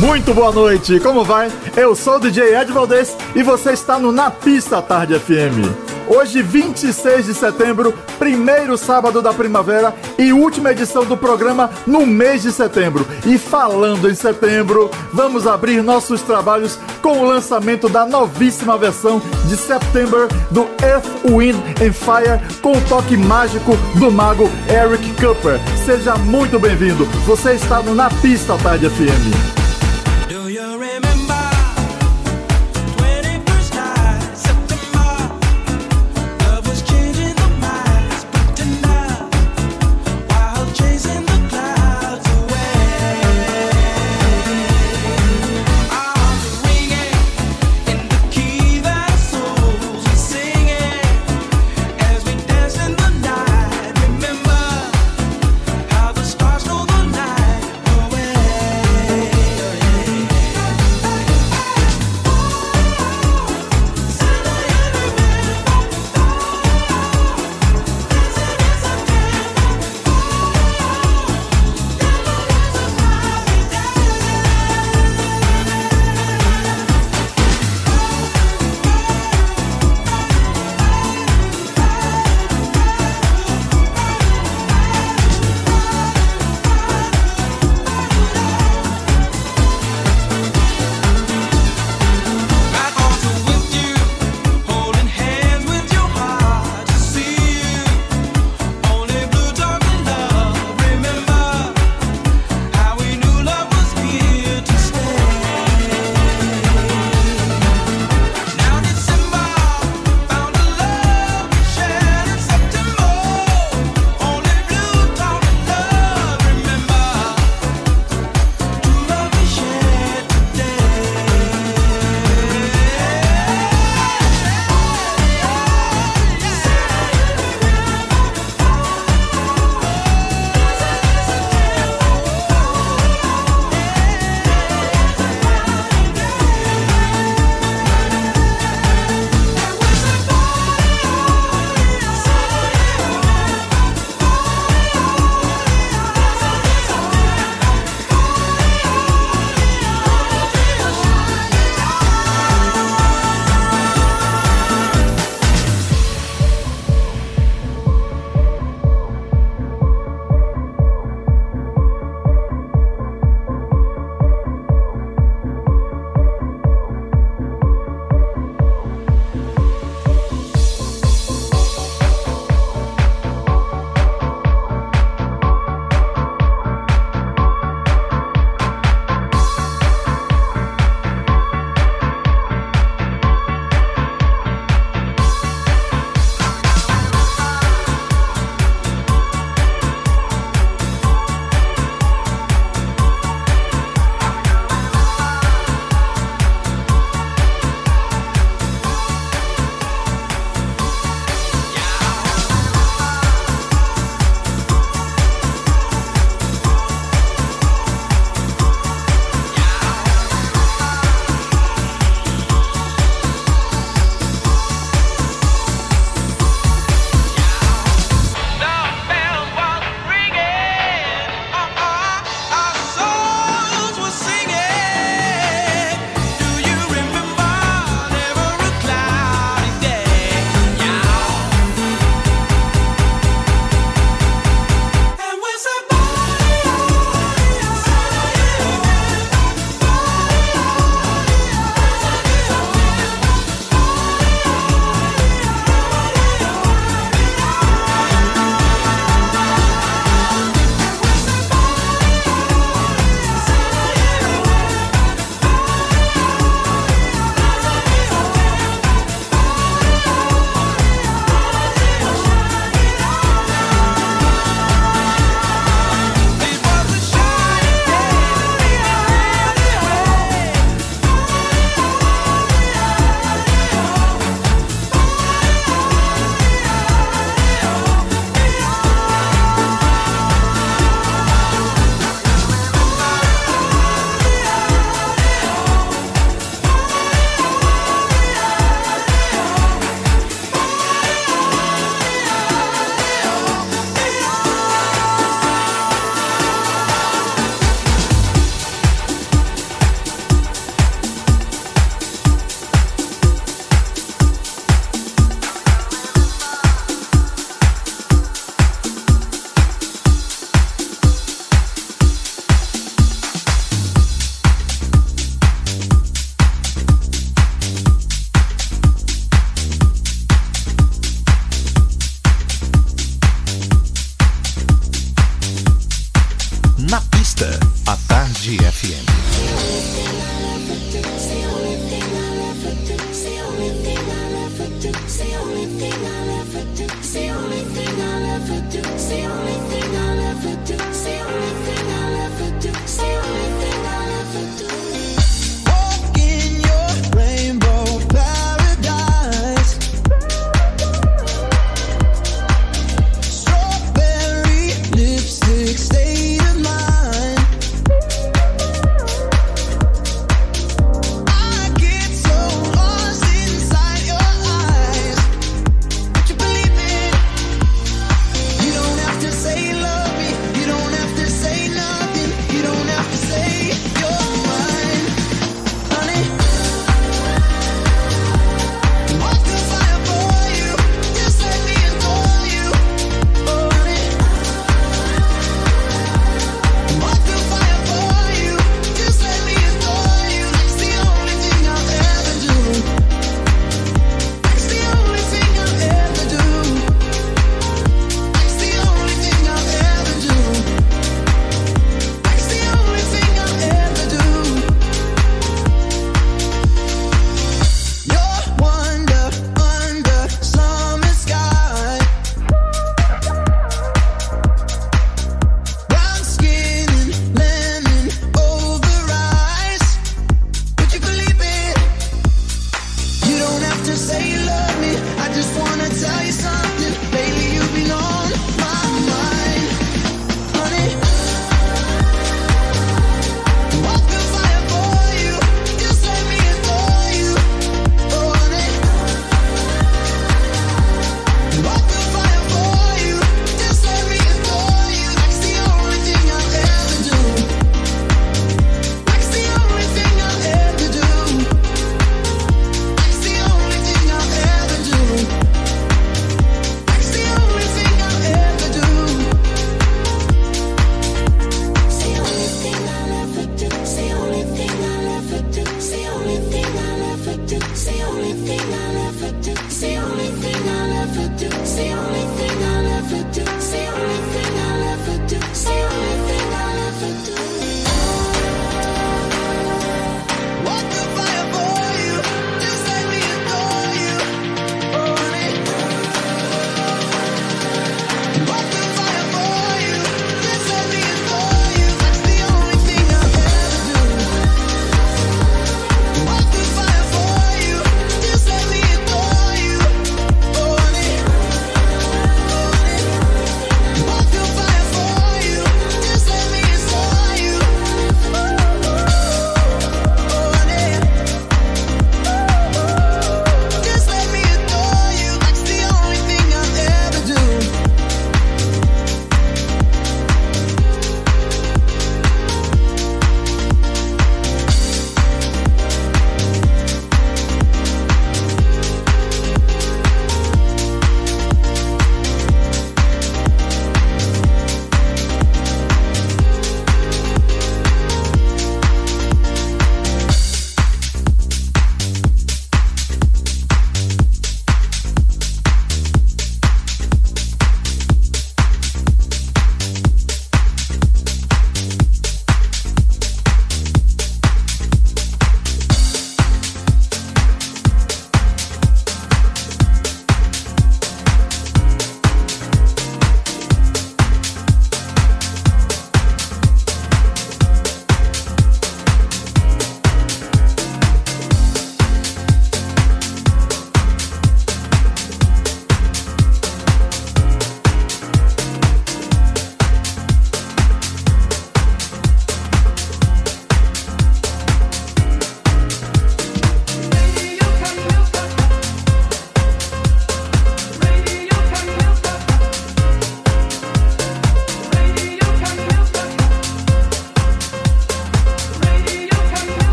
Muito boa noite, como vai? Eu sou o DJ Ed Valdez e você está no Na Pista Tarde FM. Hoje, 26 de setembro, primeiro sábado da primavera e última edição do programa no mês de setembro. E falando em setembro, vamos abrir nossos trabalhos com o lançamento da novíssima versão de September do Earth, Wind and Fire com o toque mágico do mago Eric Cooper. Seja muito bem-vindo. Você está no Na Pista Tarde FM.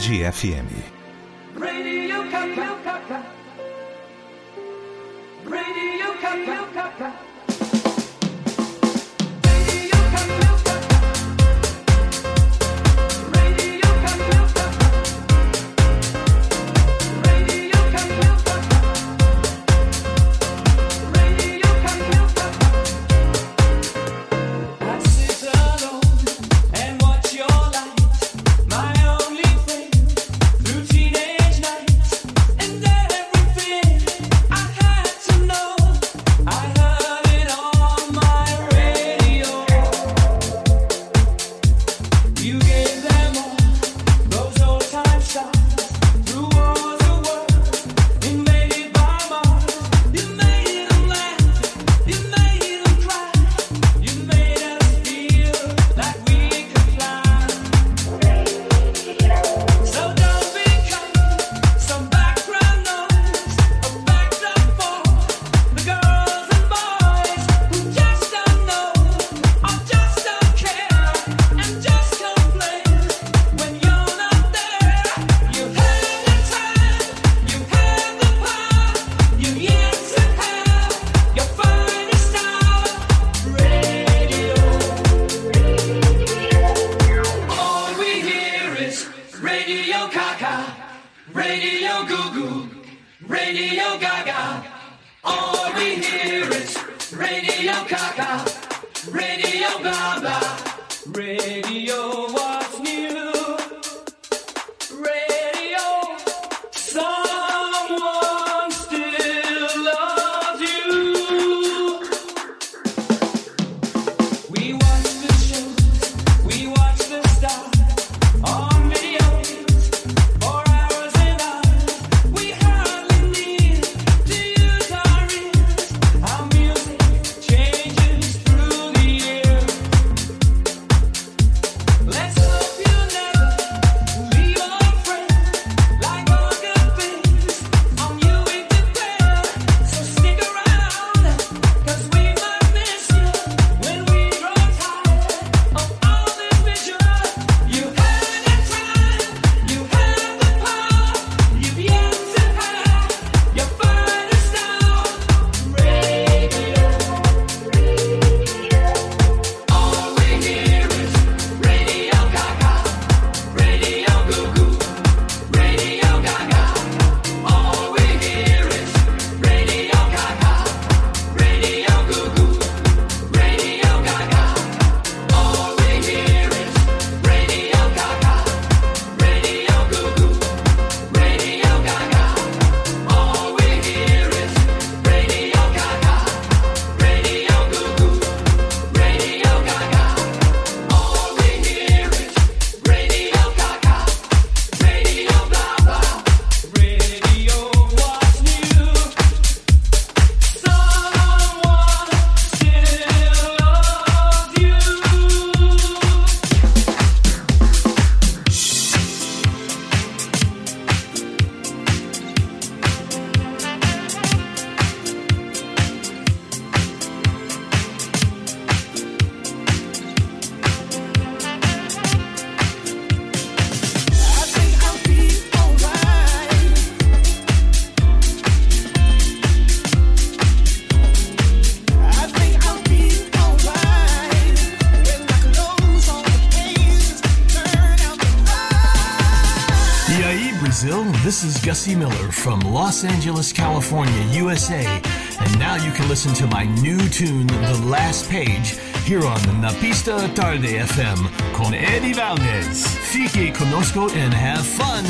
Tarde FM. Gussie Miller from Los Angeles, California, USA. And now you can listen to my new tune, The Last Page, here on Napista Tarde FM con Eddie Valdez. Fique conosco and have fun.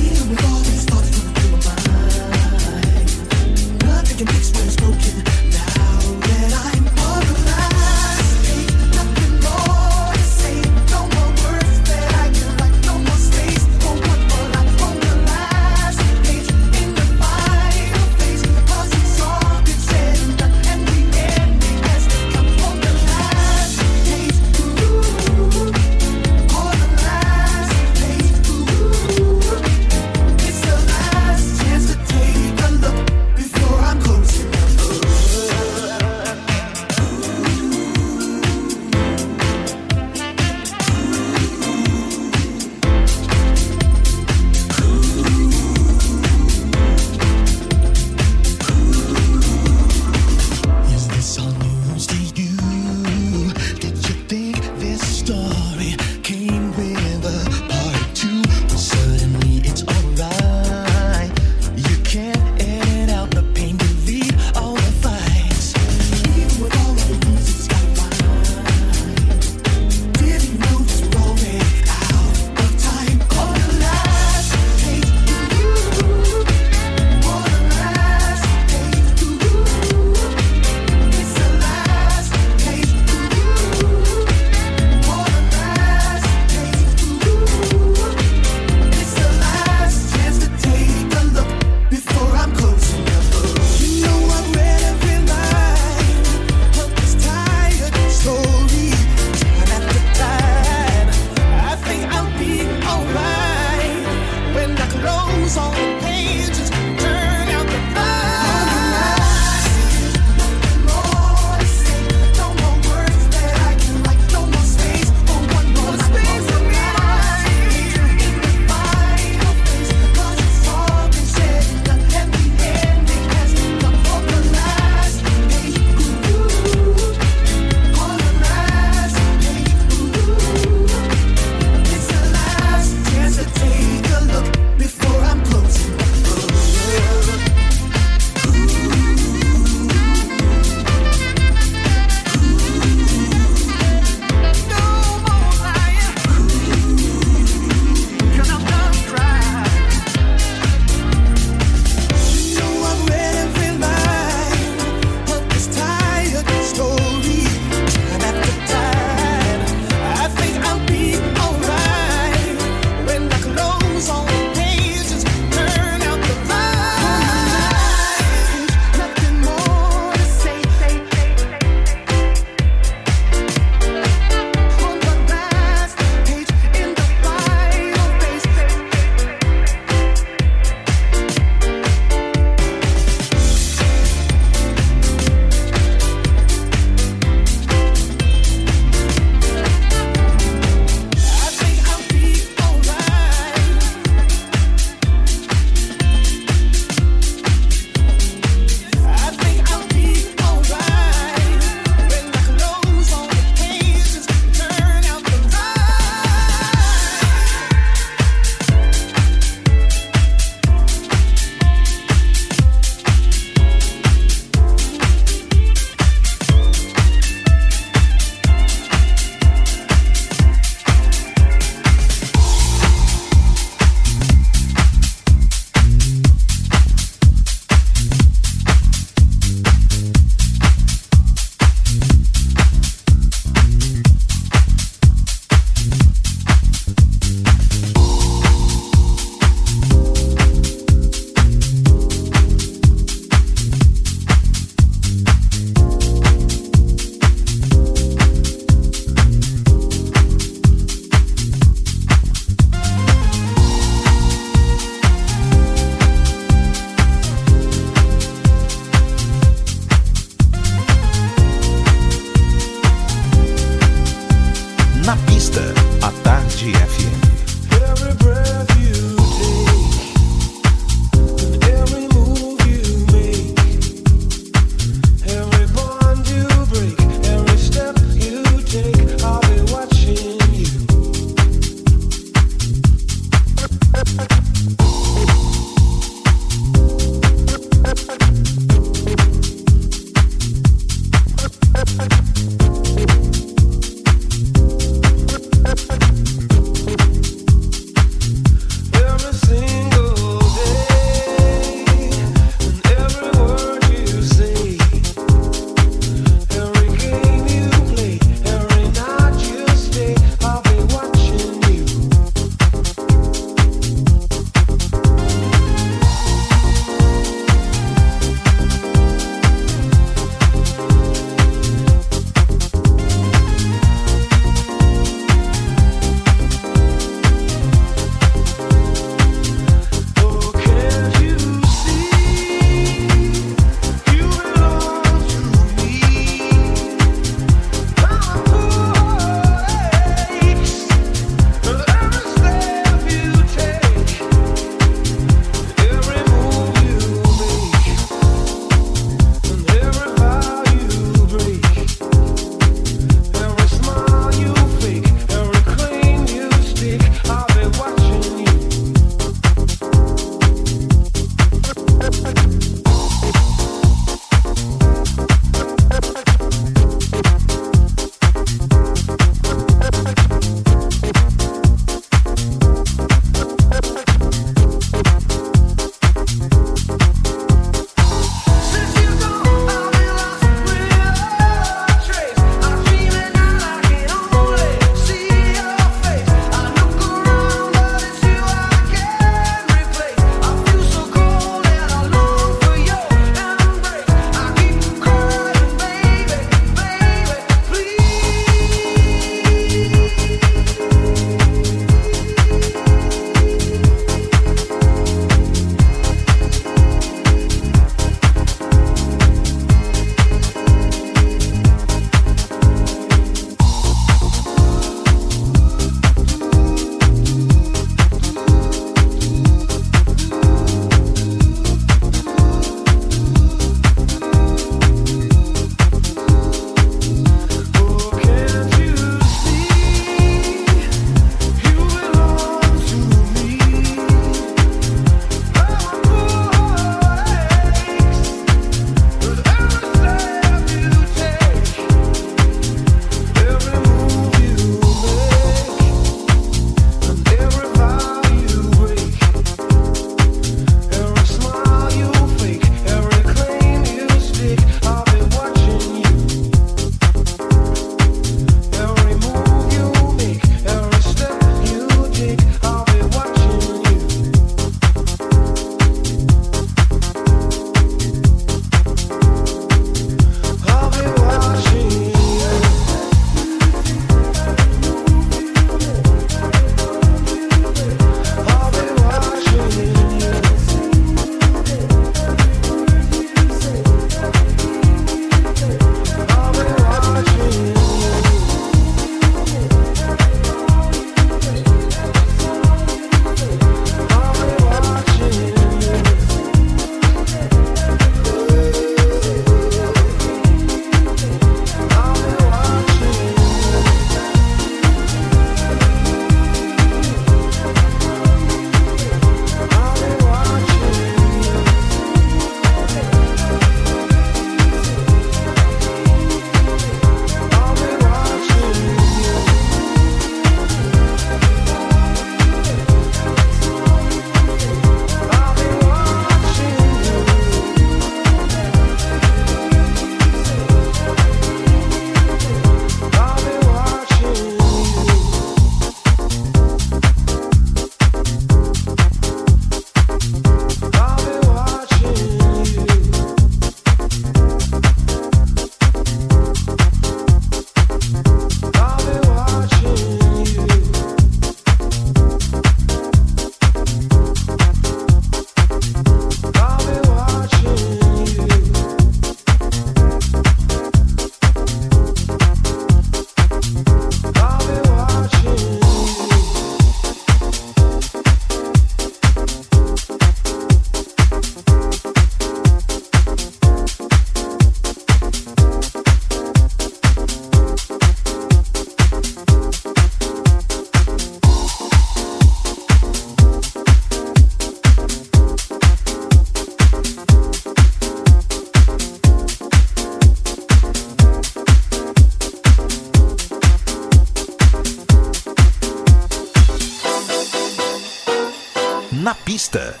Pista.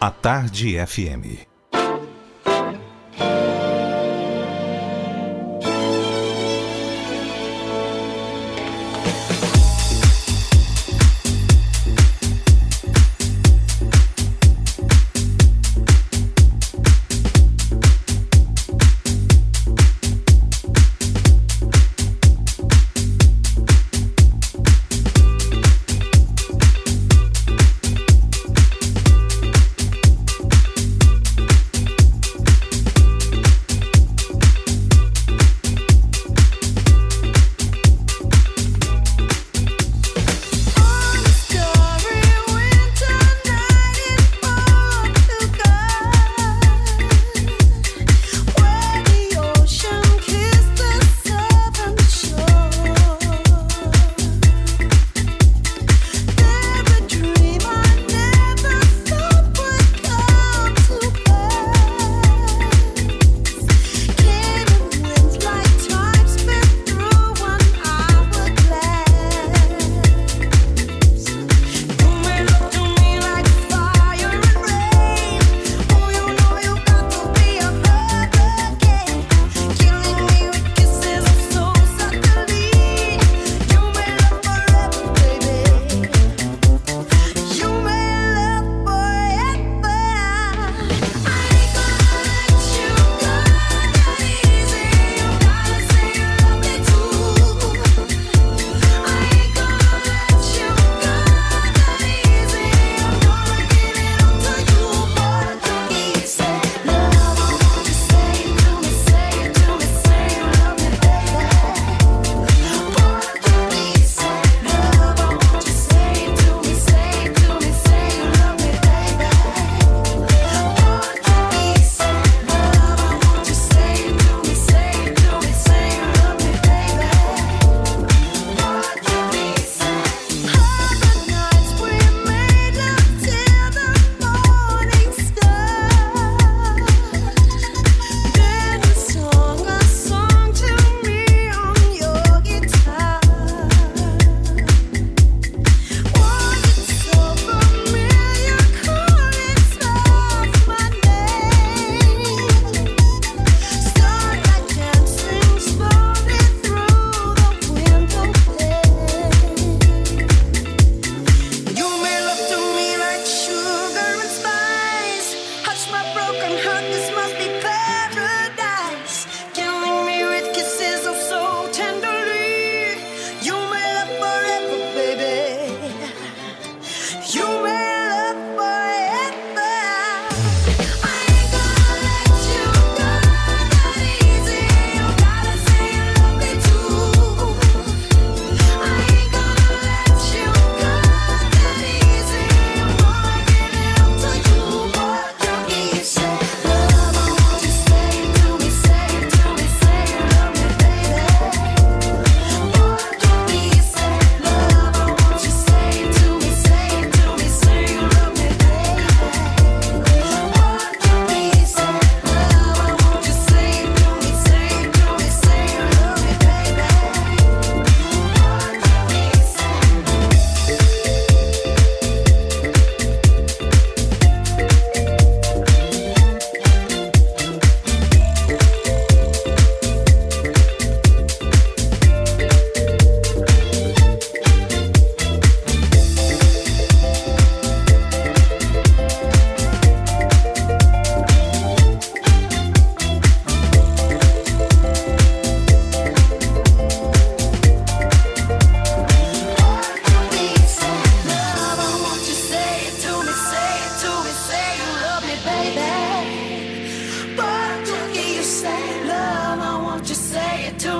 A Tarde FM.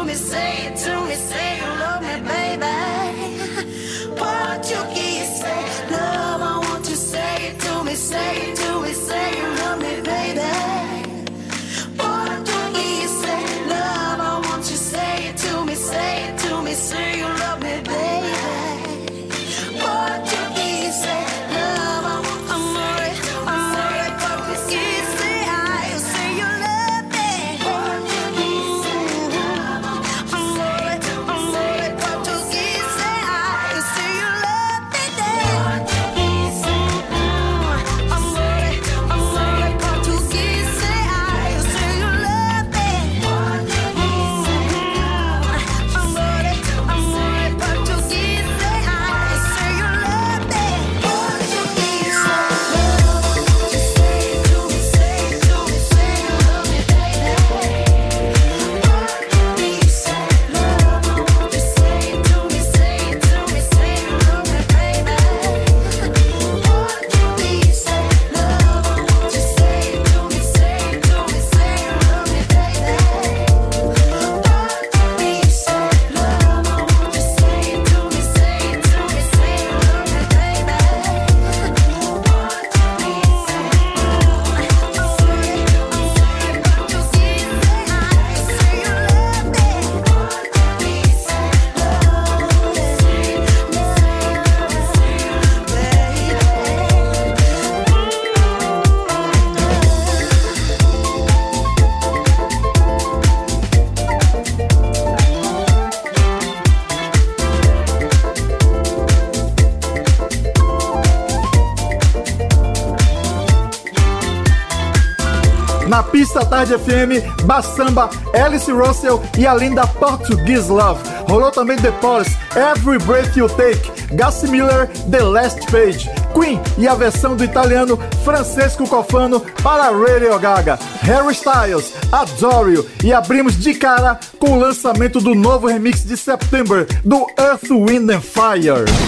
me say it to Tarde FM, Bassamba, Alice Russell e a linda Portuguese Love. Rolou também The Police, Every Breath You Take, Gassi Miller, The Last Page, Queen e a versão do italiano Francesco Cofano para Radio Gaga, Harry Styles, Adore You e abrimos de cara com o lançamento do novo remix de September do Earth, Wind and Fire.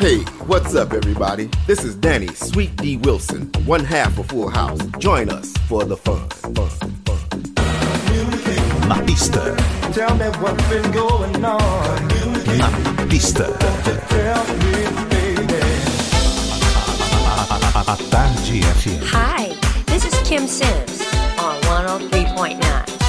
Hey, what's up, everybody? This is Danny Sweet D Wilson, one half of Full House. Join us for the fun. fun, fun. Na pista, Tell me what's been going on. na pista. Tell me, baby. A Tarde FM. Hi, this is Kim Sims on 103.9.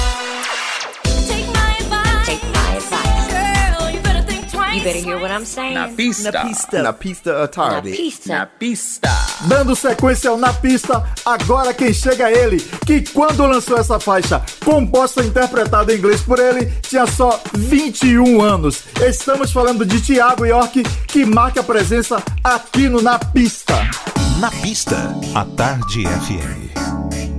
You better hear what I'm saying. Na Pista. Na pista. Na pista à Na tarde. Na pista. Pista. Dando sequência ao Na Pista, agora quem chega é ele, que quando lançou essa faixa, composta e interpretada em inglês por ele, tinha só 21 anos. Estamos falando de Thiago York, que marca presença aqui no Na Pista. Na pista, a Tarde FM.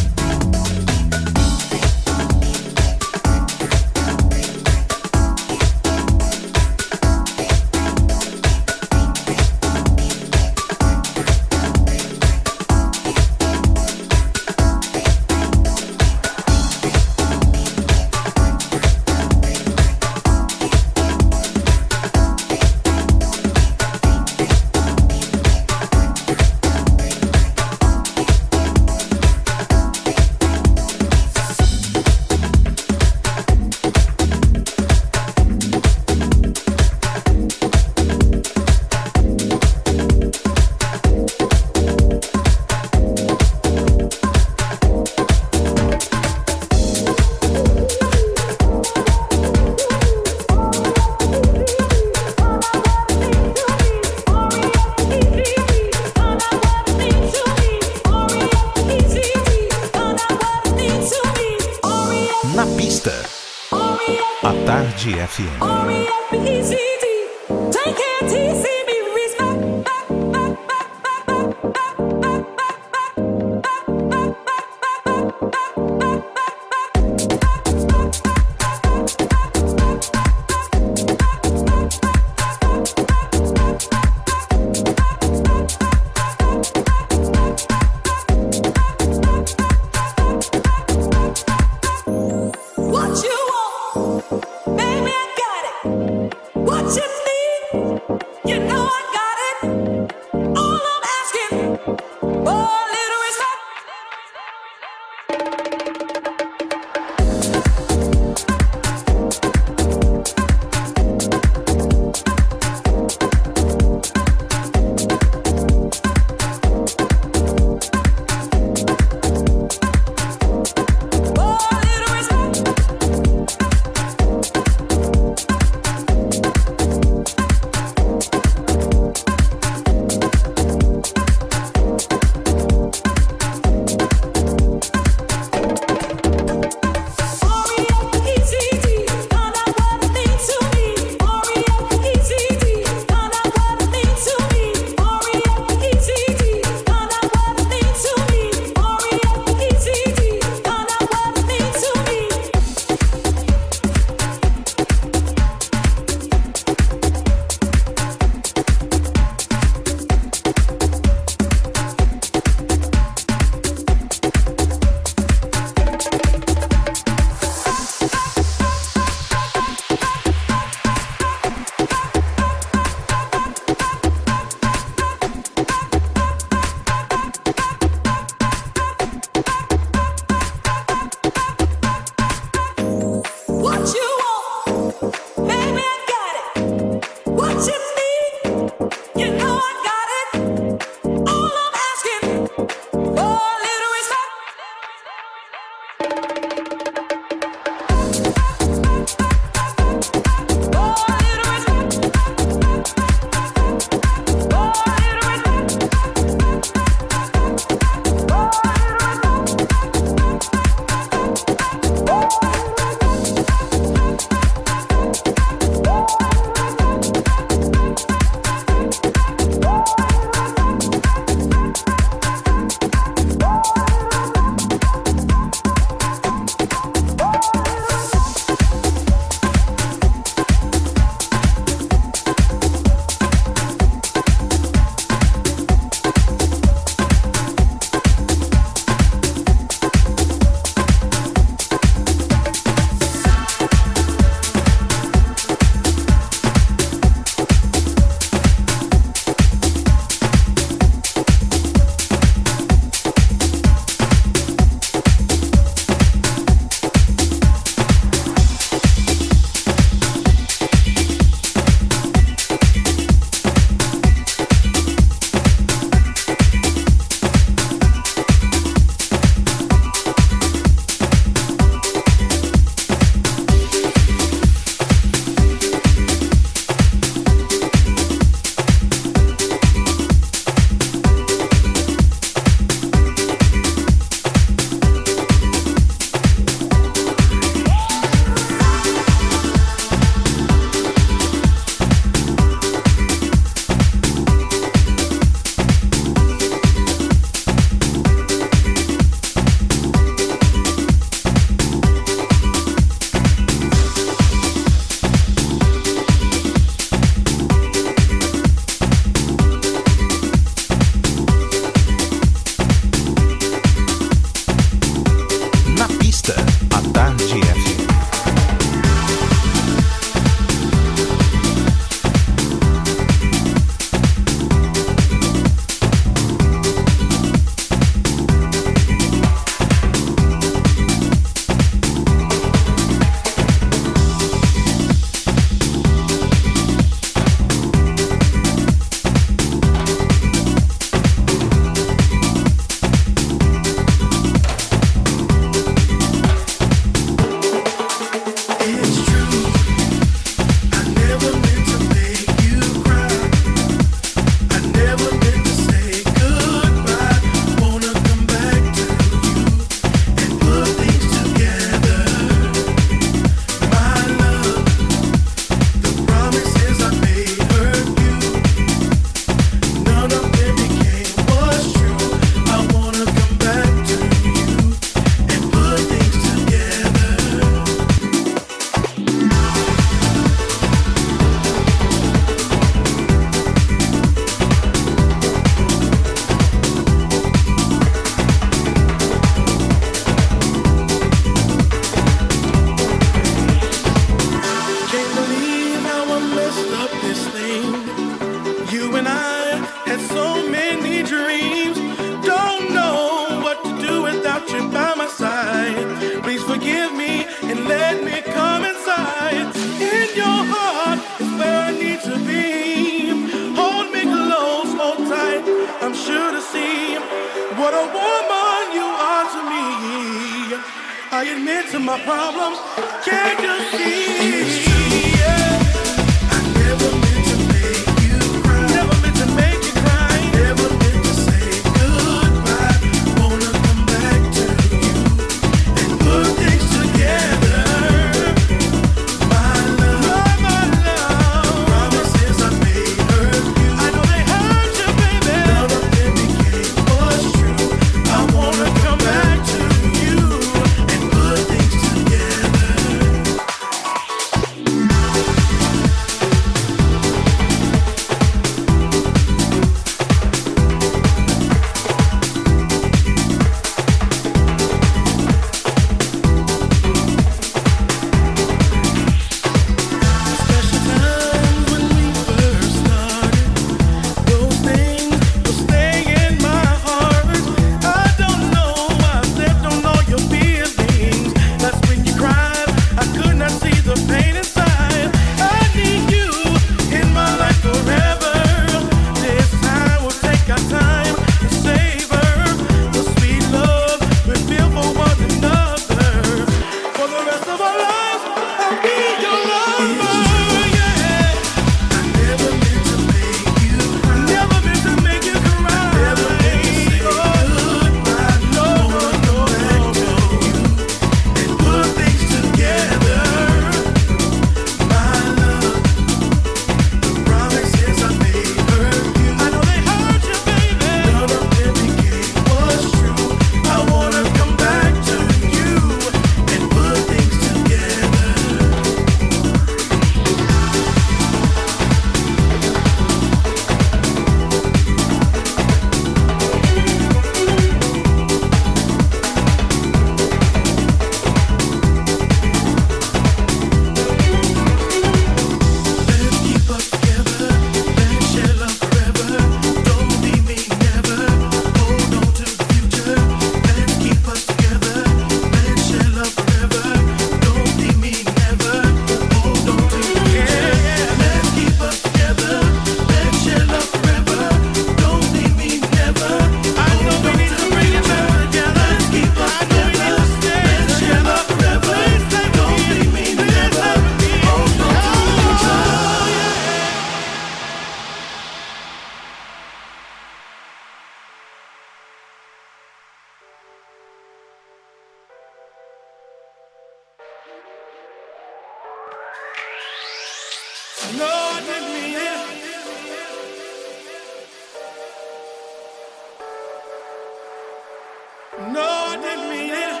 No, didn't mean it.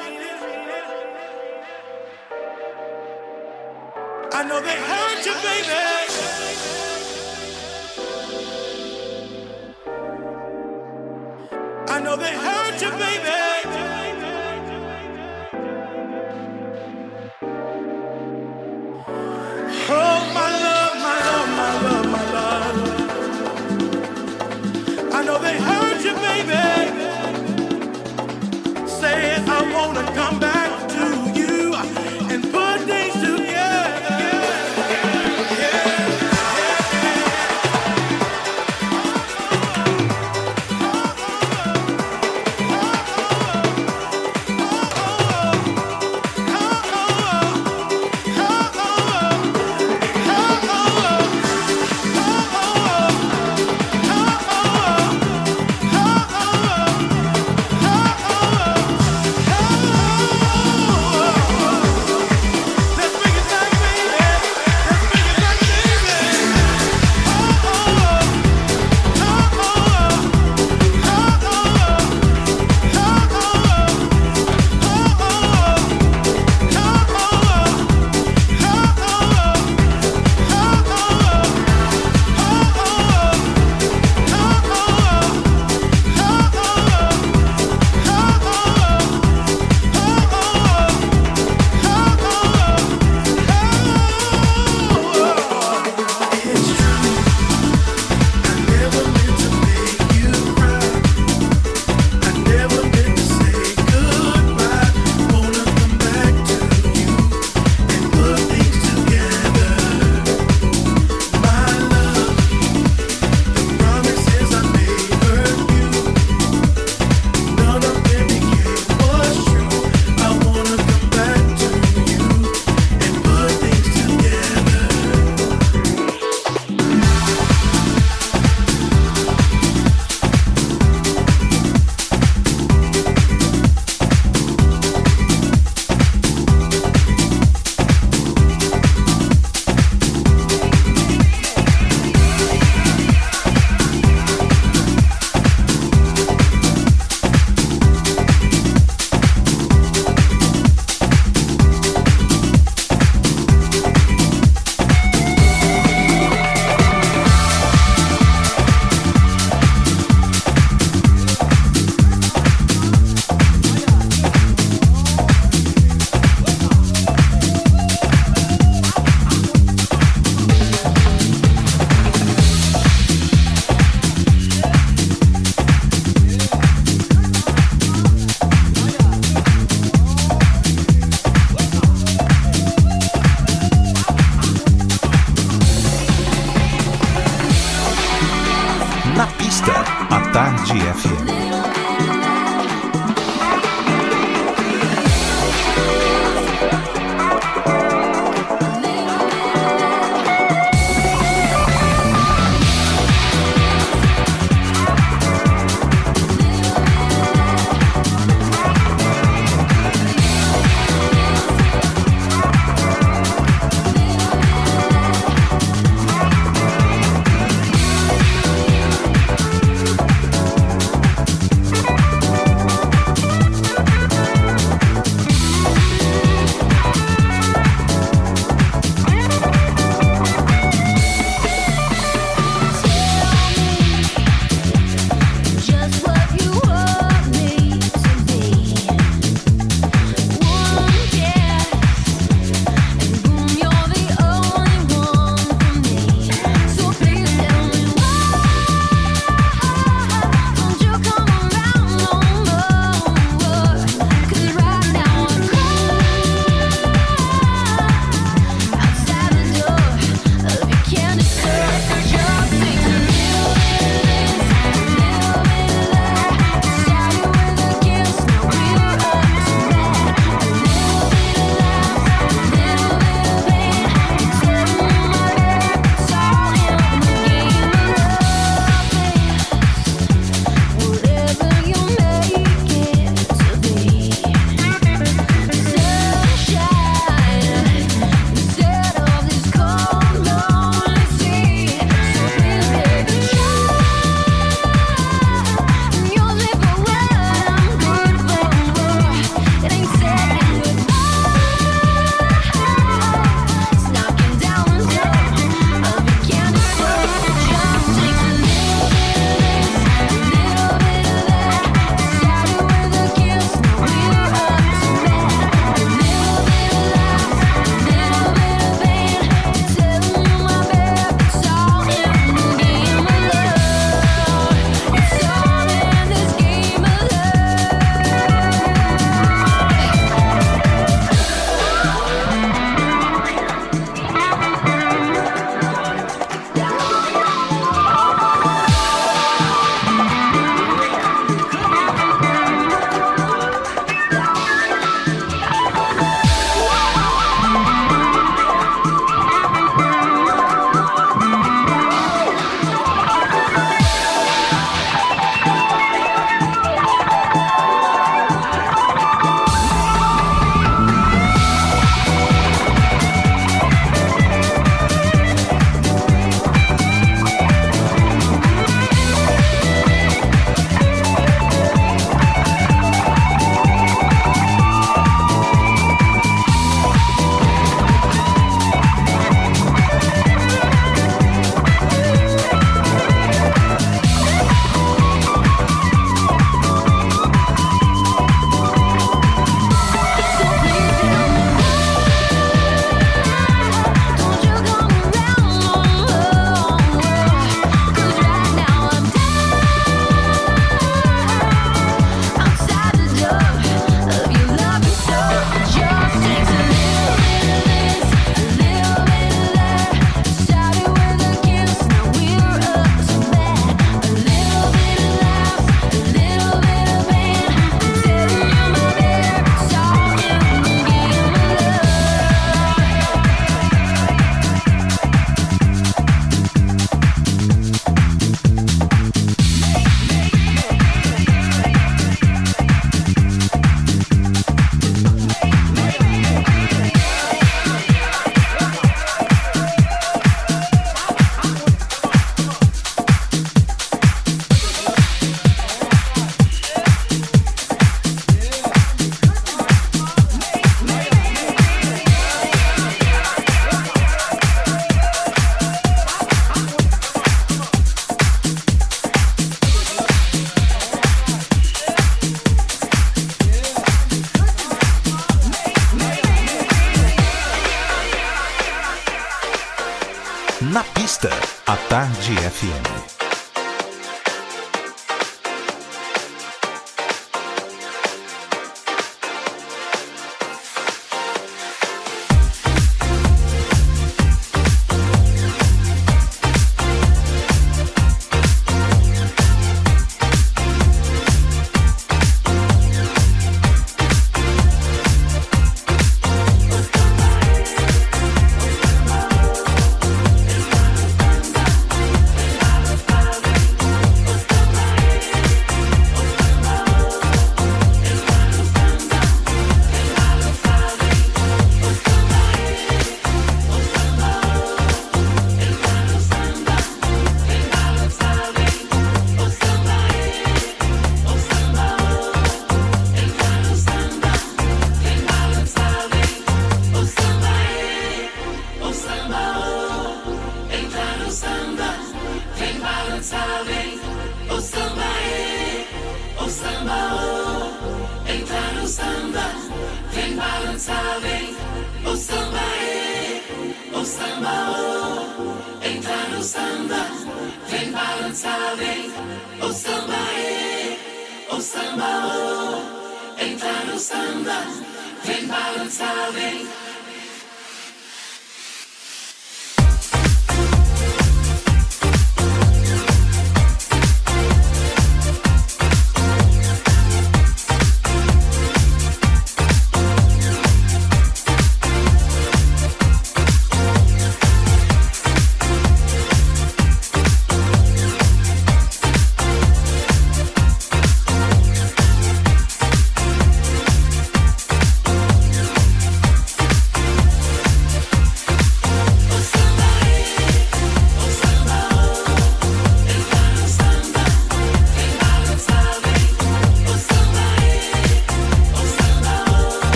I know they hurt you, baby. I know they hurt you, baby.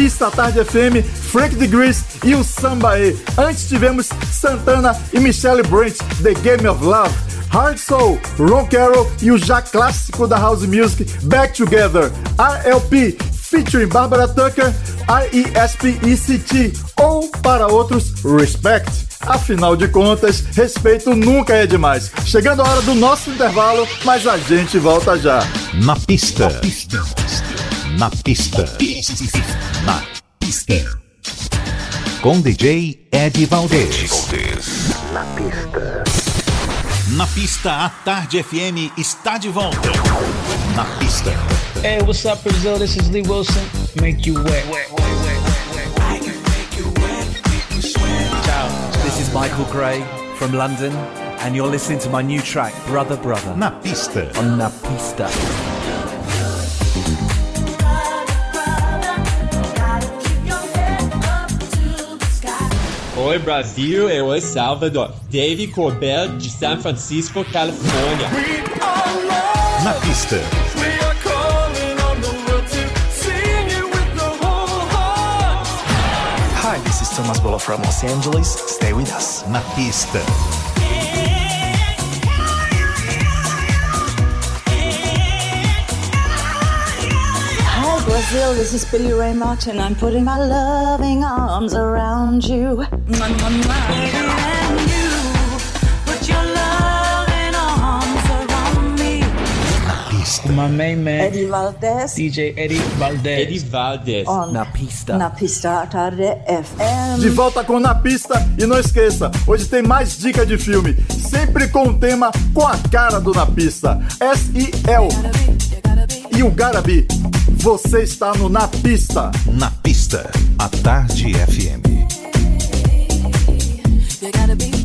Pista à tarde FM, Frank Degrees e o Sambaê. Antes tivemos Santana e Michelle Branch, The Game of Love. Hard Soul, Ron Carroll e o já clássico da House Music, Back Together. RLP, featuring Barbara Tucker, R-E-S-P-E-C-T, ou para outros, Respect. Afinal de contas, respeito nunca é demais. Chegando a hora do nosso intervalo, mas a gente volta já. Na pista. Na pista. Na pista. Na pista. Com DJ Ed Valdez. Na pista. Na pista, a Tarde FM está de volta. Na pista. Hey, what's up, Brazil? This is Lee Wilson. Make you wet. Ciao. This is Michael Gray from London, and you're listening to my new track, Brother Brother. Na pista. On Na Pista. Oi Brasil e oi Salvador. Dave Corbell de San Francisco, Califórnia. Na pista. Hi, this is Thomas Bolo from Los Angeles. Stay with us. Na pista. Brazil. This is Billy Ray Martin. I'm putting my loving arms around you. Mwah, mwah, mwah. And you put your loving arms around me. My main man, Eddie Valdez. DJ Eddie Valdez. Eddie Valdez. On Na Pista. Na pista tarde FM. De volta com Na Pista e não esqueça, hoje tem mais dica de filme, sempre com um tema com a cara do Na Pista. S-I-L. E o Garabi. Você está no Na Pista. Na pista, a Tarde FM. You gotta be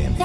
FM.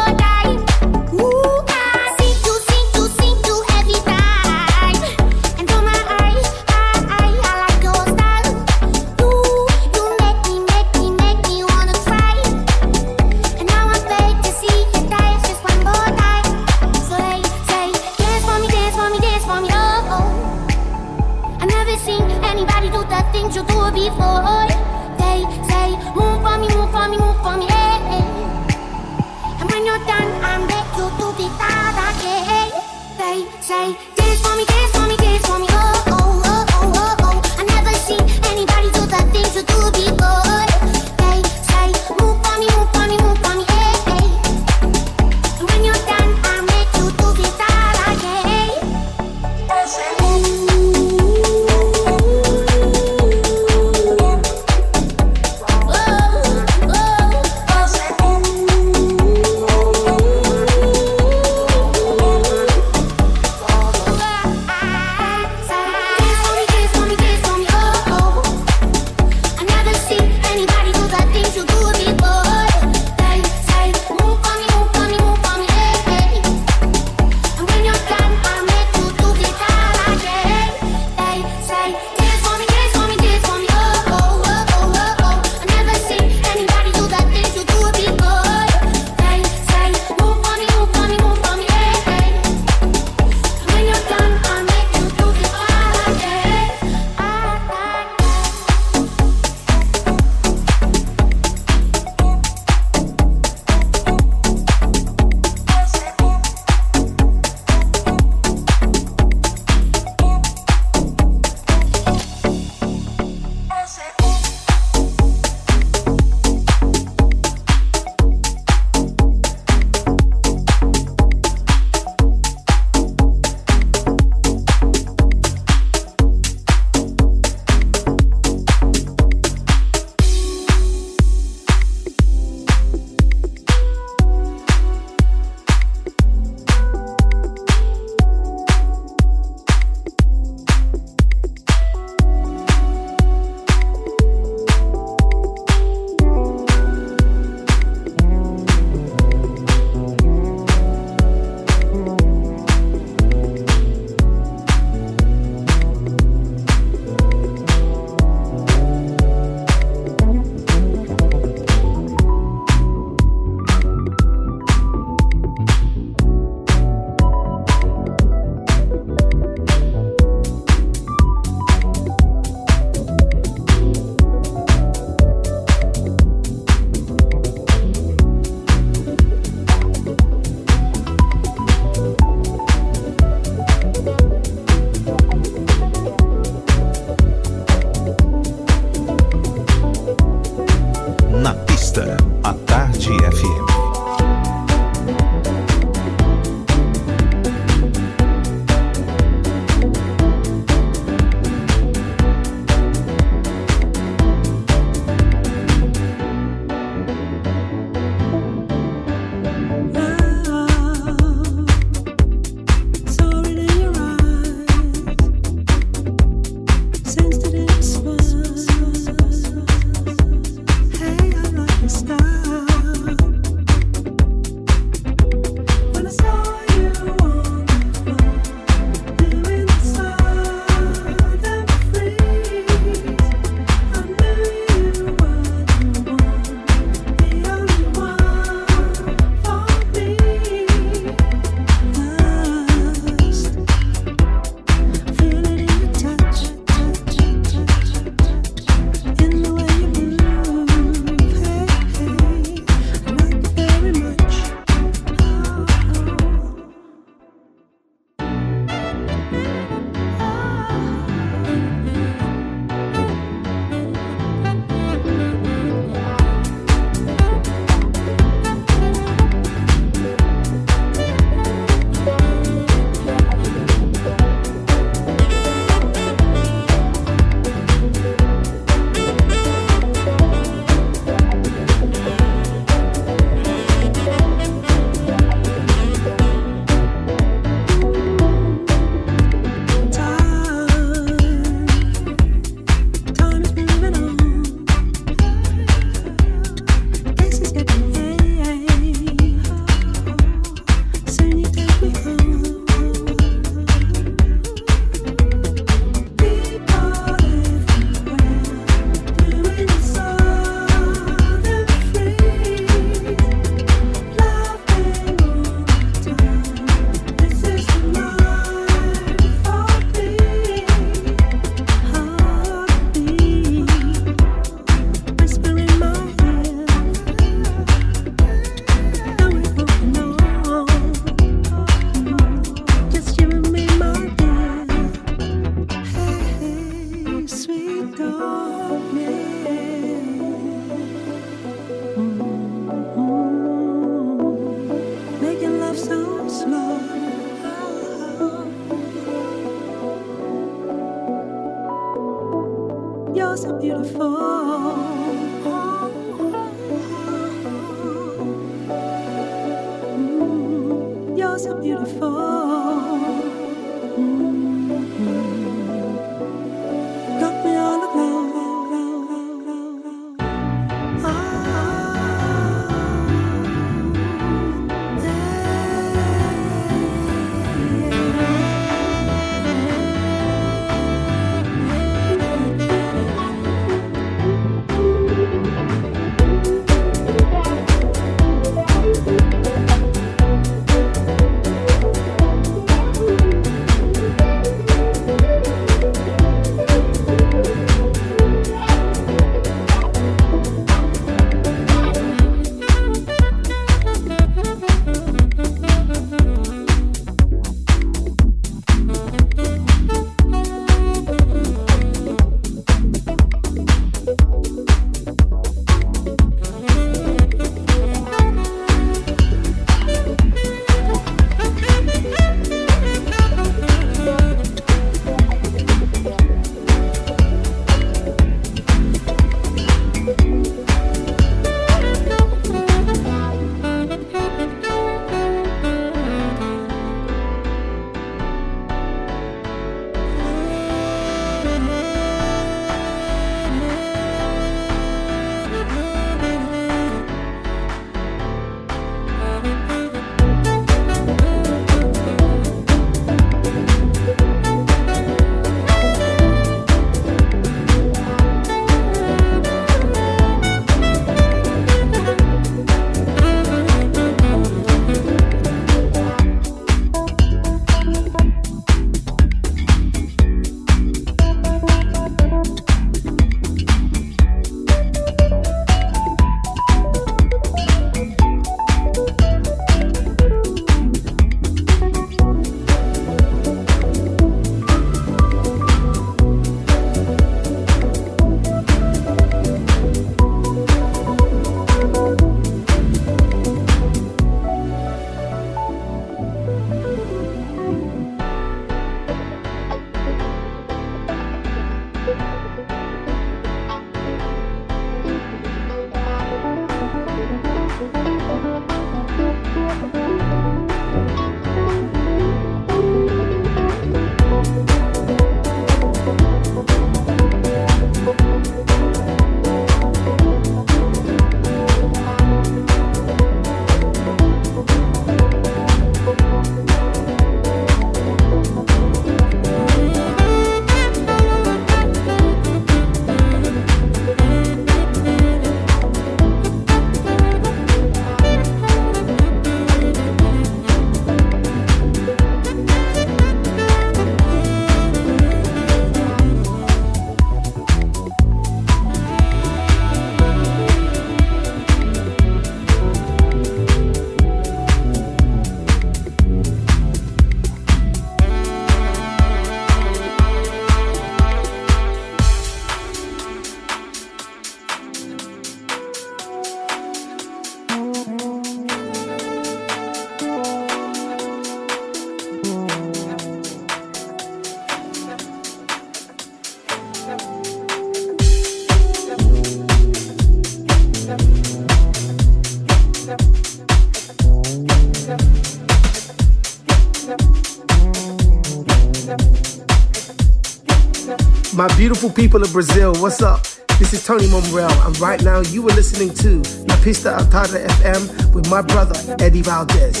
People of Brazil, what's up? This is Tony Momrell, and right now you are listening to La Pista Altada FM with my brother Eddie Valdez.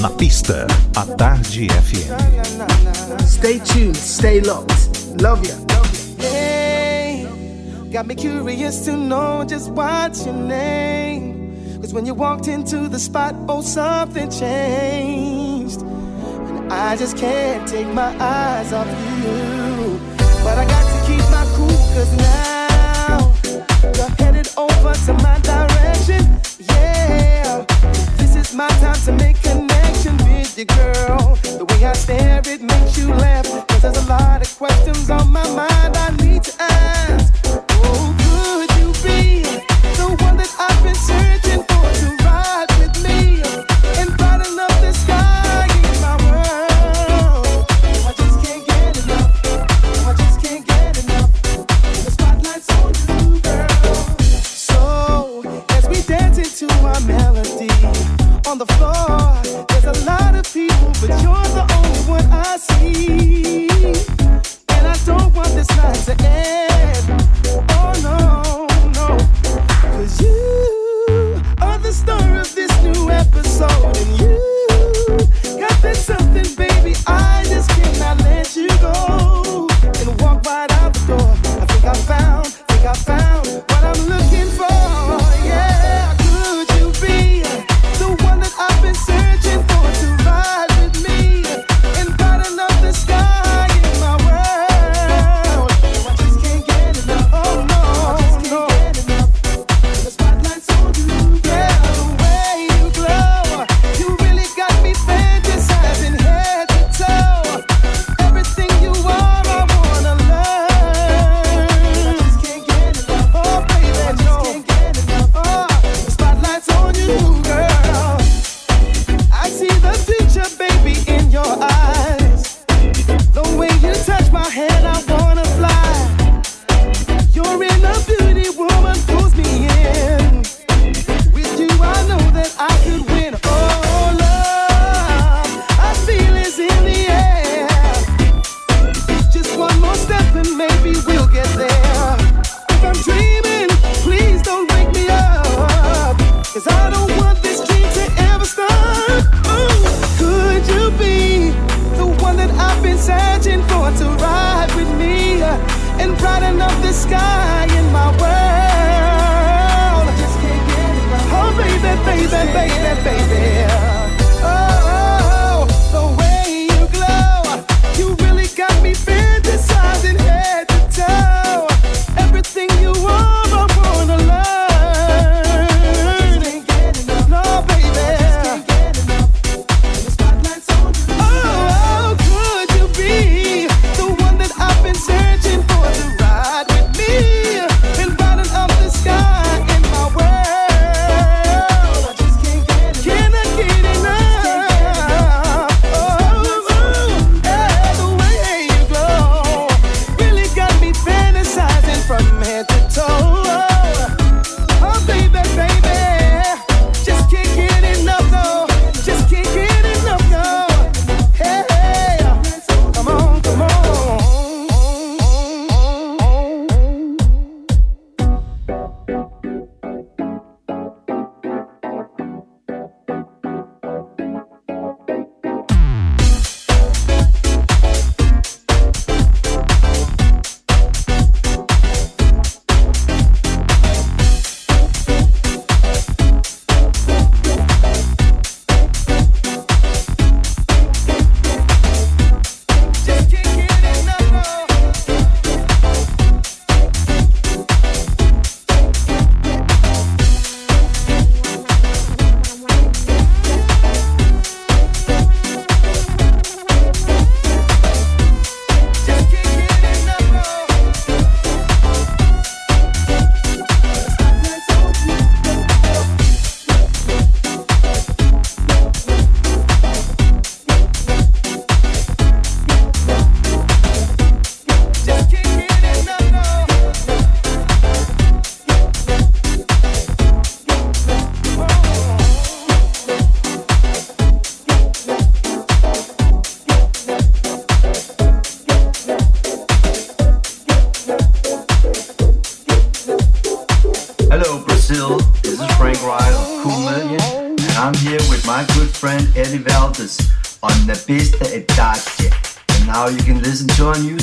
Na pista, a Tarde FM. Stay tuned, stay locked. Love ya. Hey, got me curious to know just what's your name. Cause when you walked into the spot, oh, something changed. I just can't take my eyes off you. But I got to keep my cool, cause now you're headed over to my direction. Yeah, this is my time to make connection with you, girl. The way I stare,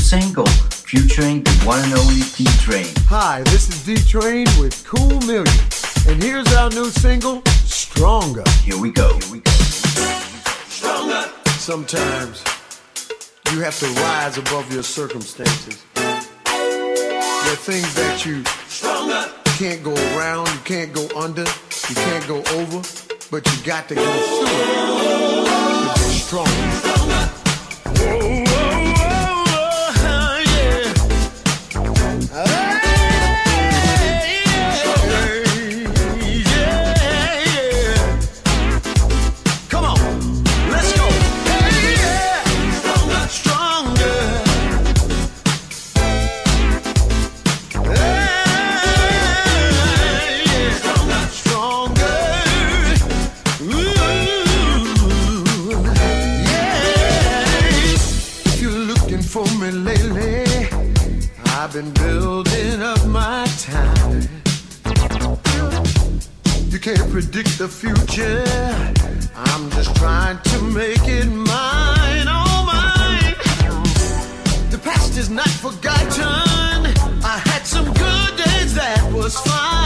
single featuring the one and only D Train. Hi, this is D Train with Cool Million, and here's our new single, Stronger. Here we go. Here we go. Stronger. Sometimes you have to rise above your circumstances. The things that you Stronger. can't go around, you can't go under, you can't go over, but you got to go through it. Stronger. Stronger. Whoa. I've been building up my time. You can't predict the future. I'm just trying to make it mine, all oh mine. The past is not forgotten. I had some good days that was fine.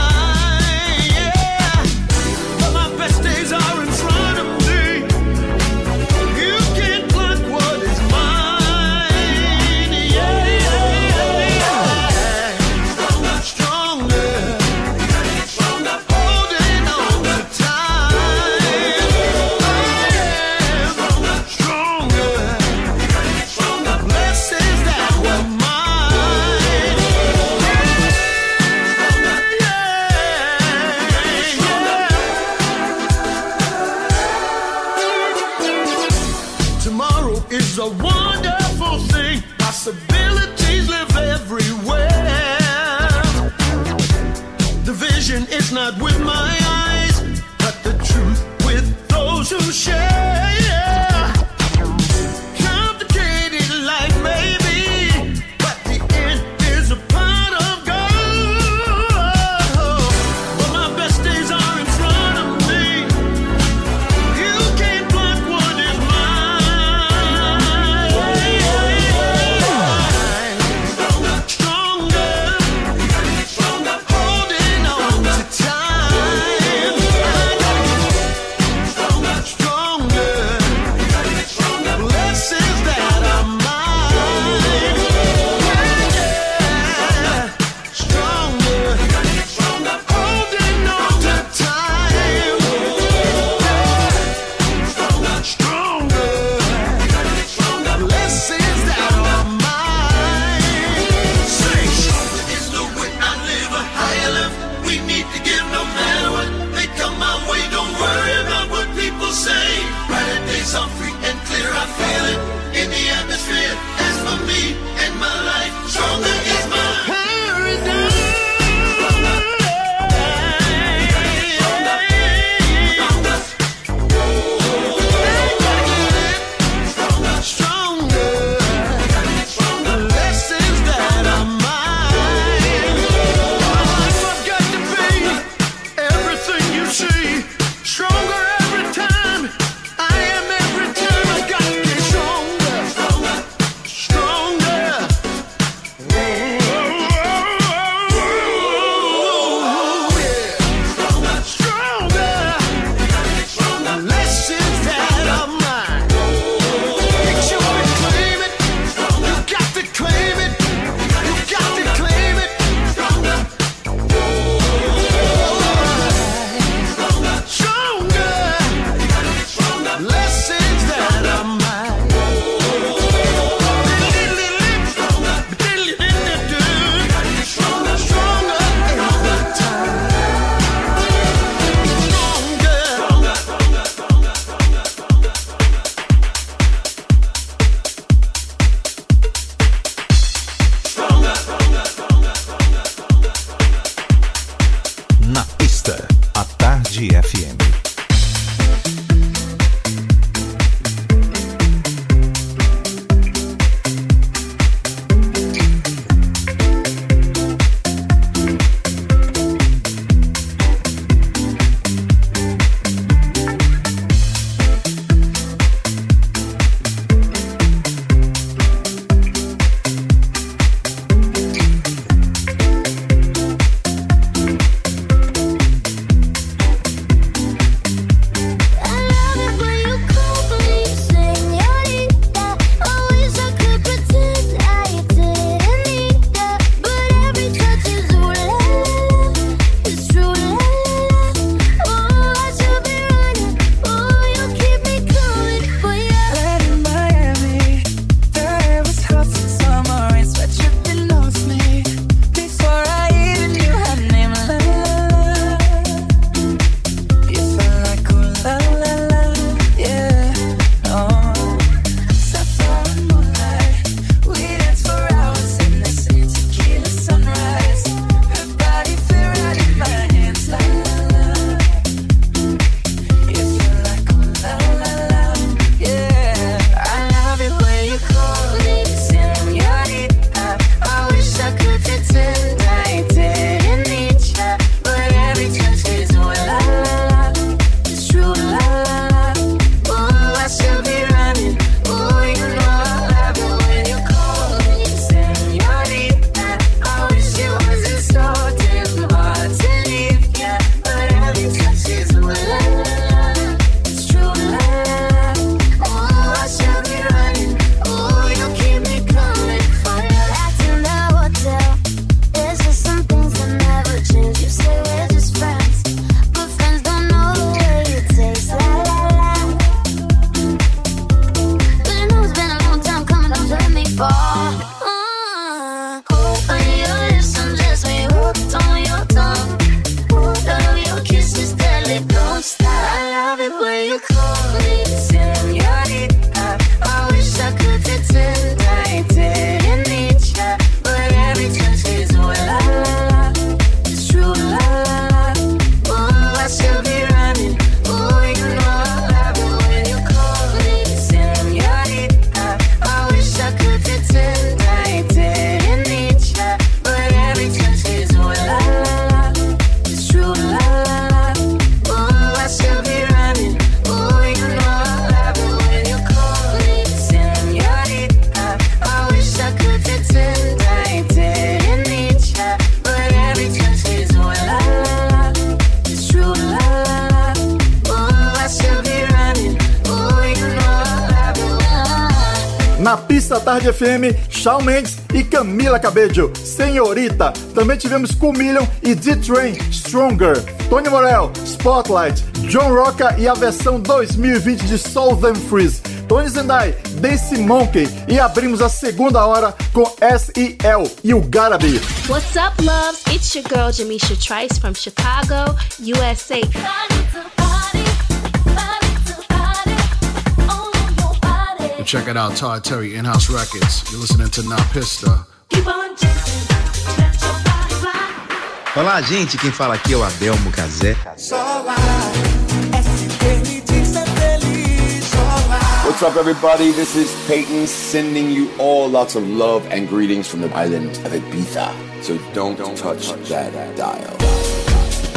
Tarde FM, Shawn Mendes e Camila Cabello, Senhorita. Também tivemos Million e D-Train, Stronger. Tony Morel, Spotlight, John Rocca e a versão 2020 de Southern Freeze. Tony Zendai, Dance Monkey e abrimos a segunda hora com S.E.L. e o Gotta Be. What's up, loves? It's your girl Jamisha Trice from Chicago, USA. Check it out, Todd Terry, In-House Records. You're listening to Na Pista. Olá, gente. Quem fala aqui é o Adelmo Cazé. What's up, everybody? This is Peyton sending you all lots of love and greetings from the island of Ibiza. So don't, don't touch, that dial.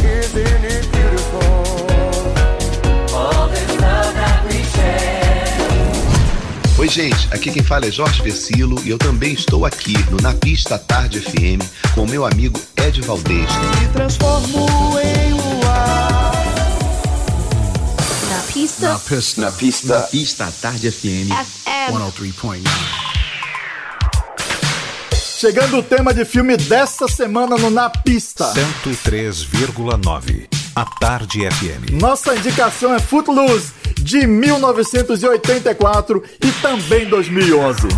Isn't it beautiful? All this love that we share. Oi, gente. Aqui quem fala é Jorge Versilo e eu também estou aqui no Na Pista Tarde FM com meu amigo Ed Valdez. Me transformo em luar. Na pista. Na pista. Na pista. Na Pista Tarde FM. FM. 103.9. Chegando o tema de filme dessa semana no Na Pista. 103,9. A Tarde FM. Nossa indicação é Footloose, de 1984 e também 2011.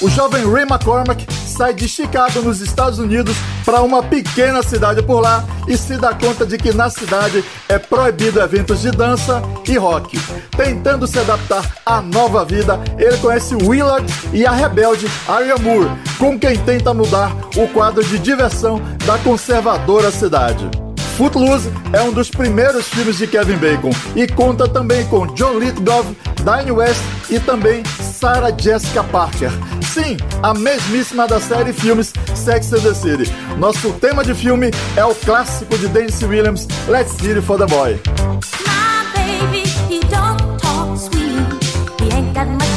O jovem Ray McCormack sai de Chicago, nos Estados Unidos, para uma pequena cidade por lá e se dá conta de que na cidade é proibido eventos de dança e rock. Tentando se adaptar à nova vida, ele conhece Willard e a rebelde Arya Moore, com quem tenta mudar o quadro de diversão da conservadora cidade. Footloose é um dos primeiros filmes de Kevin Bacon e conta também com John Lithgow, Diane West e também Sarah Jessica Parker. Sim, a mesmíssima da série filmes Sex and the City. Nosso tema de filme é o clássico de Dance Williams, Let's It for the Boy. My baby, he don't talk sweet. He ain't got much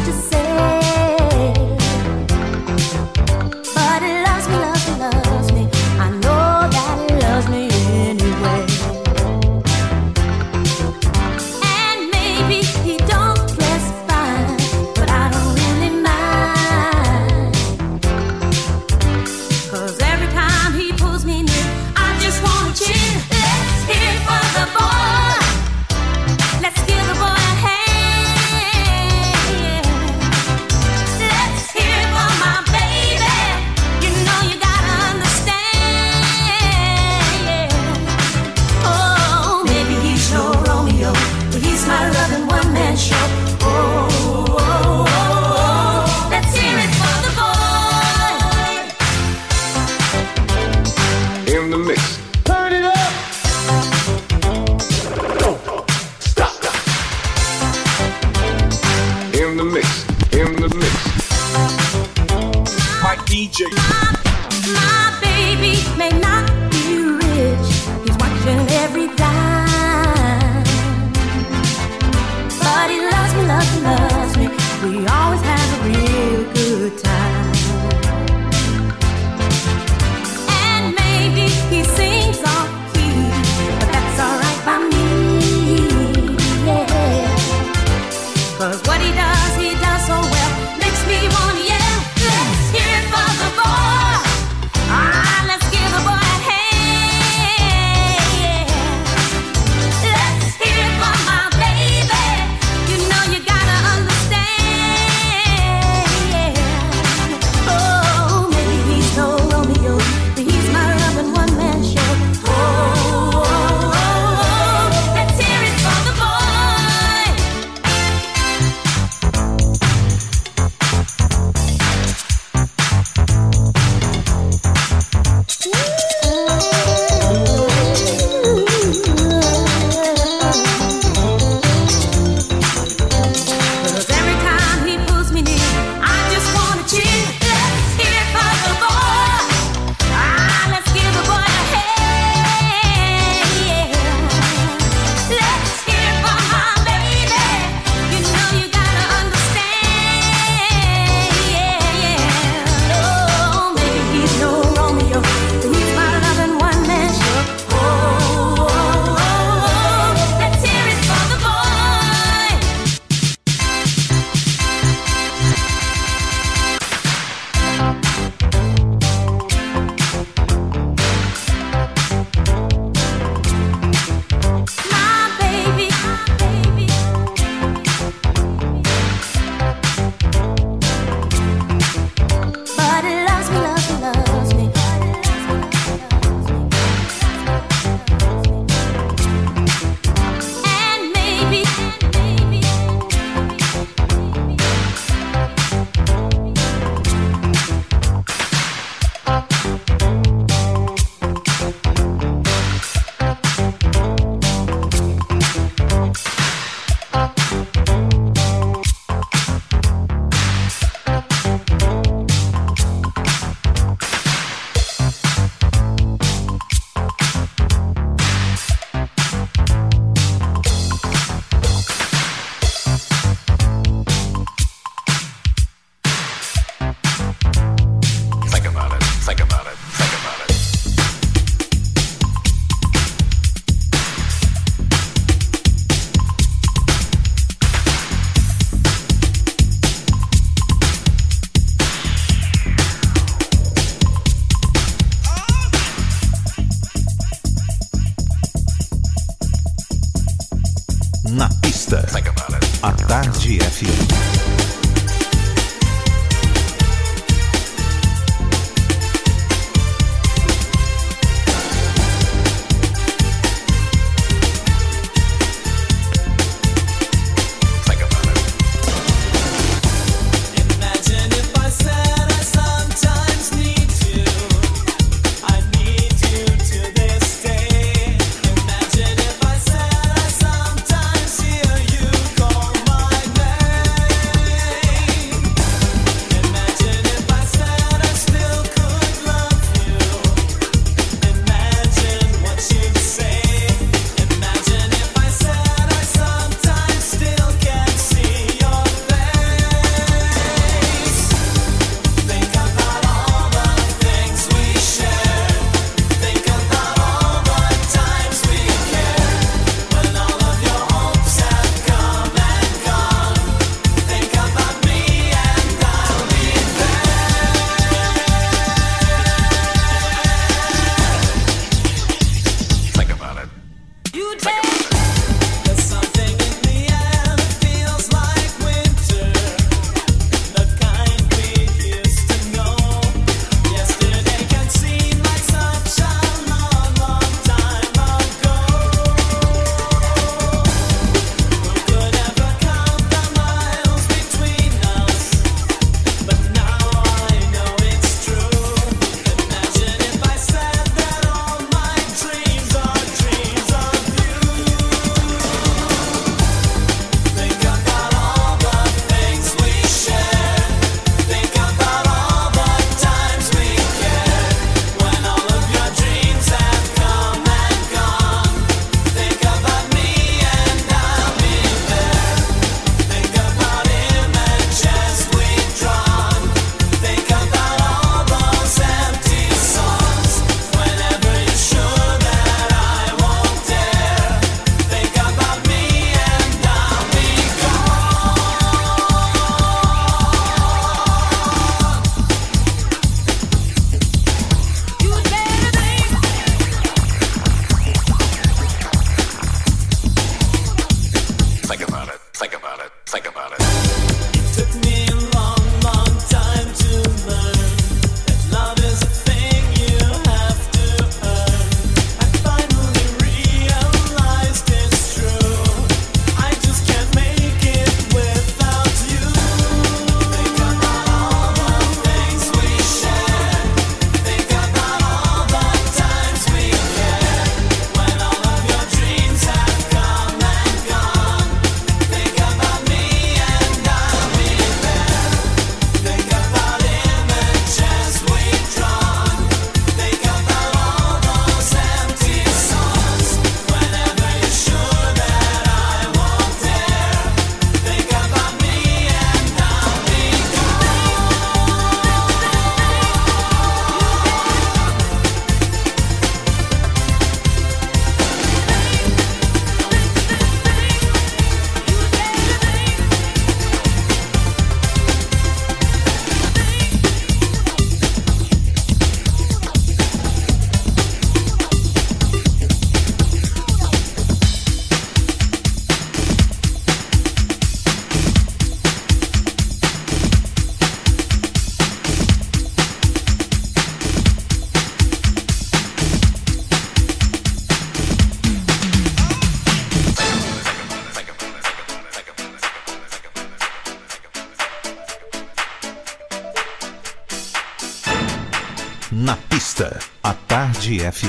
Tarde.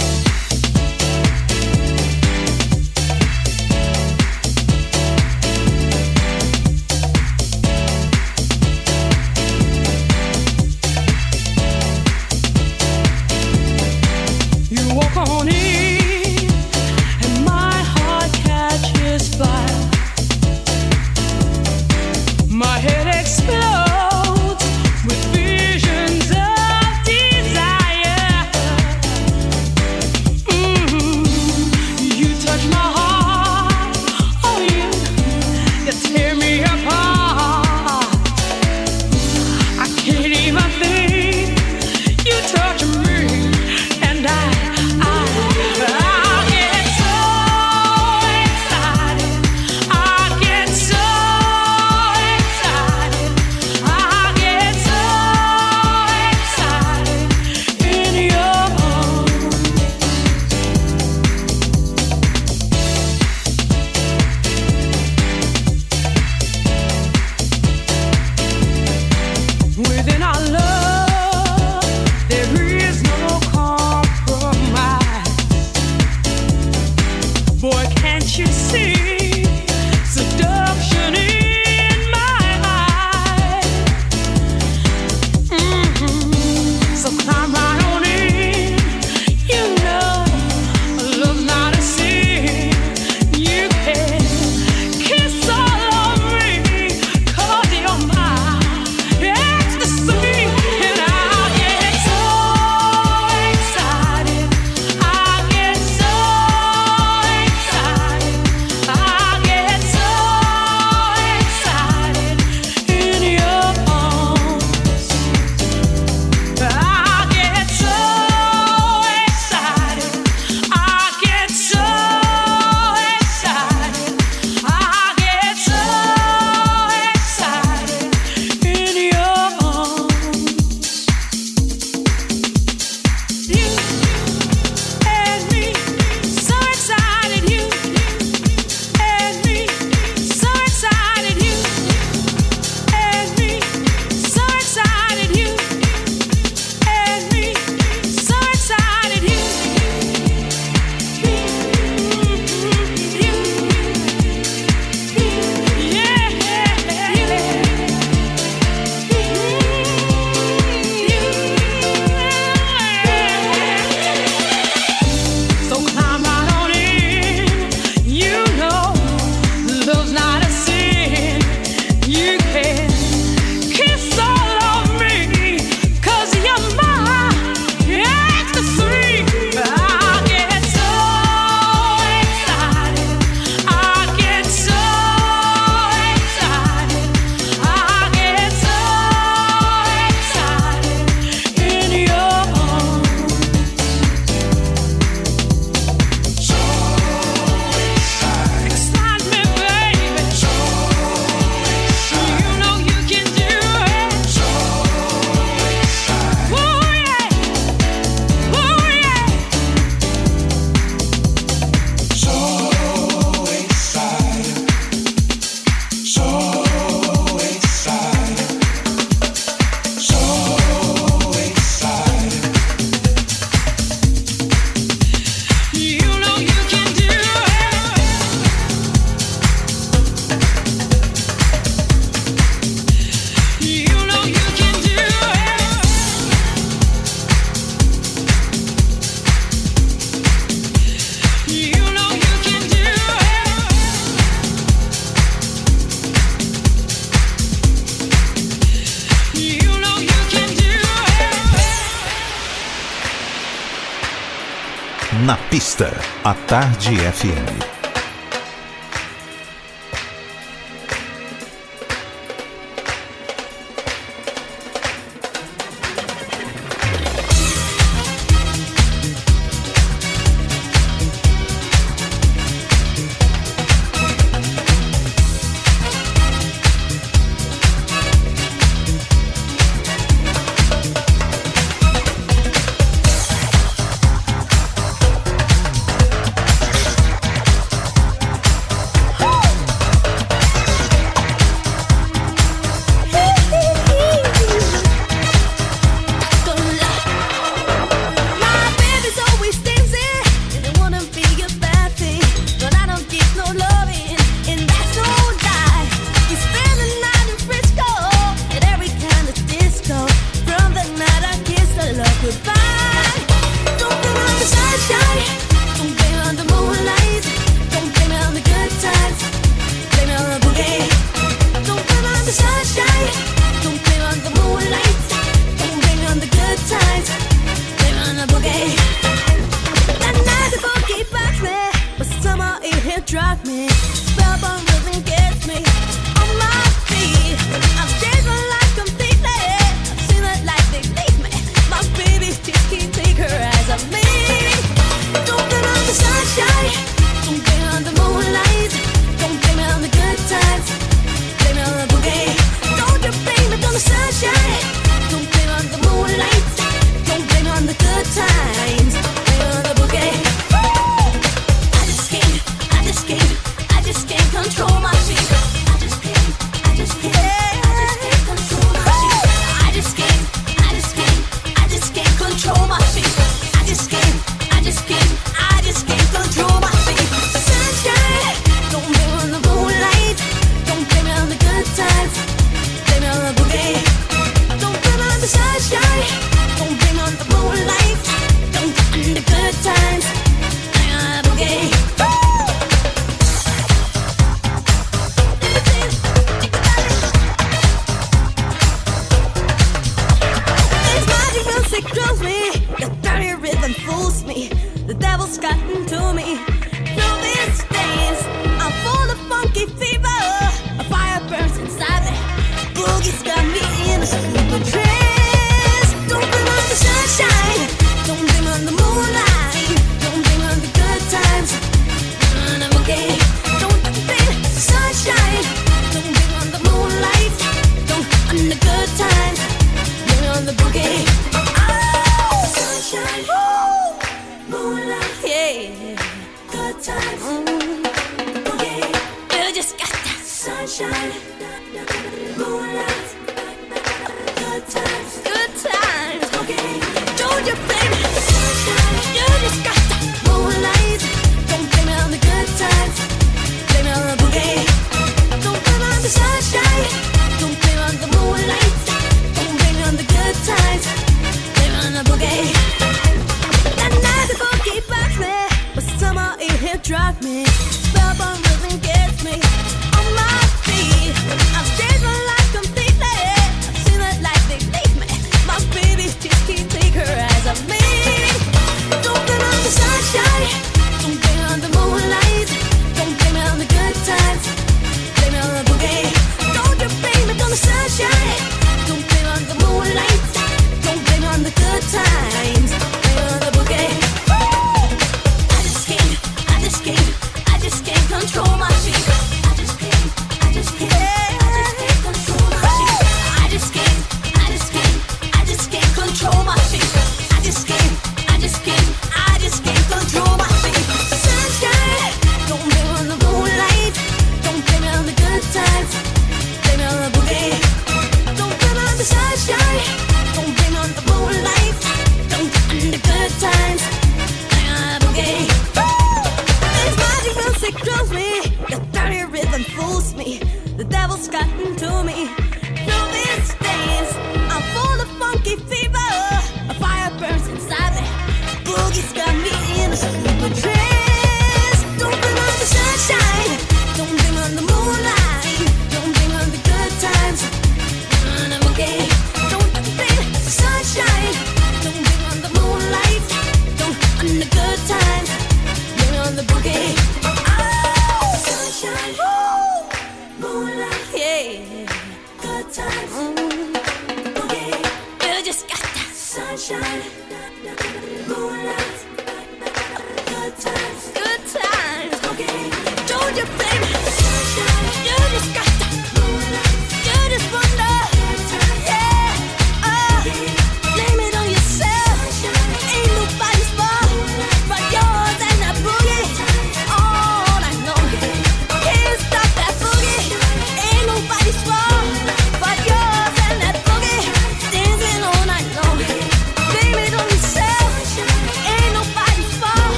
A Tarde FM.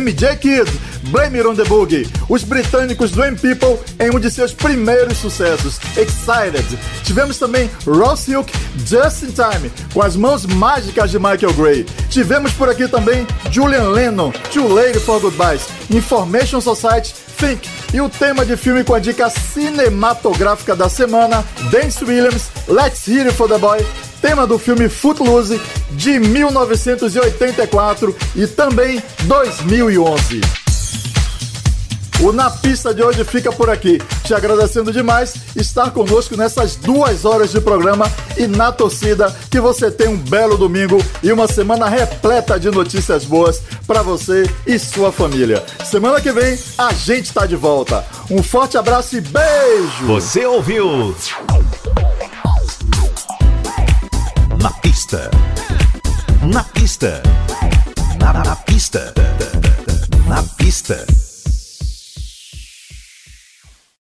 MJ Kid, Blame It On The Boogie, os britânicos Dream People em um de seus primeiros sucessos, Excited. Tivemos também Ross Silk, Just In Time, com as mãos mágicas de Michael Gray. Tivemos por aqui também Julian Lennon, Too Late For Goodbyes, Information Society, Think, e o tema de filme com a dica cinematográfica da semana, Dance Williams, Let's Hear It For The Boy, tema do filme Footloose de 1984 e também 2011. O Na Pista de hoje fica por aqui. Te agradecendo demais estar conosco nessas duas horas de programa e na torcida que você tem um belo domingo e uma semana repleta de notícias boas para você e sua família. Semana que vem a gente está de volta. Um forte abraço e beijo! Você ouviu? Pista. Na, na pista. Na pista.